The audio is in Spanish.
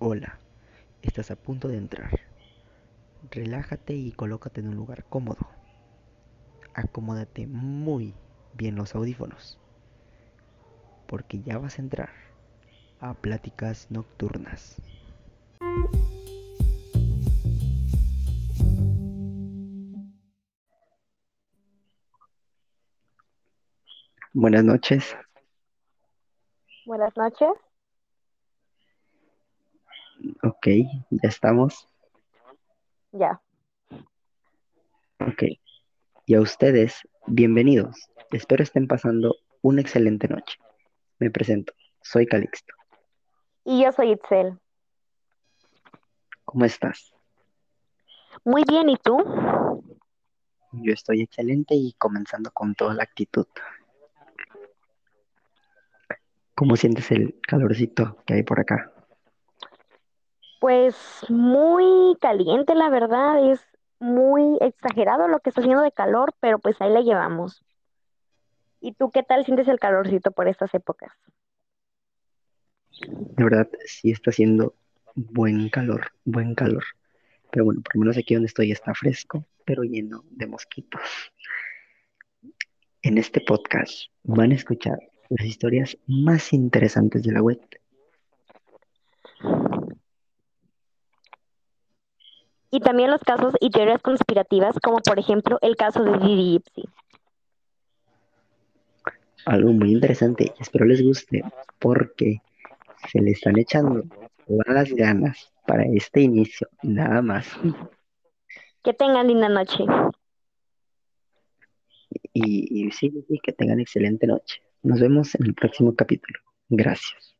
Hola, estás a punto de entrar. Relájate y colócate en un lugar cómodo. Acomódate muy bien los audífonos, porque ya vas a entrar a pláticas nocturnas. Buenas noches. Buenas noches. Ok, ya estamos. Ya. Ok. Y a ustedes, bienvenidos. Espero estén pasando una excelente noche. Me presento, soy Calixto. Y yo soy Itzel. ¿Cómo estás? Muy bien, ¿y tú? Yo estoy excelente y comenzando con toda la actitud. ¿Cómo sientes el calorcito que hay por acá? Pues muy caliente, la verdad. Es muy exagerado lo que está haciendo de calor, pero pues ahí la llevamos. ¿Y tú qué tal sientes el calorcito por estas épocas? De verdad, sí está haciendo buen calor, buen calor. Pero bueno, por lo menos aquí donde estoy está fresco, pero lleno de mosquitos. En este podcast van a escuchar las historias más interesantes de la web. Y también los casos y teorías conspirativas, como por ejemplo el caso de Didi Gypsy. Algo muy interesante y espero les guste porque se le están echando todas las ganas para este inicio, nada más. Que tengan linda noche. Y, y sí, sí, que tengan excelente noche. Nos vemos en el próximo capítulo. Gracias.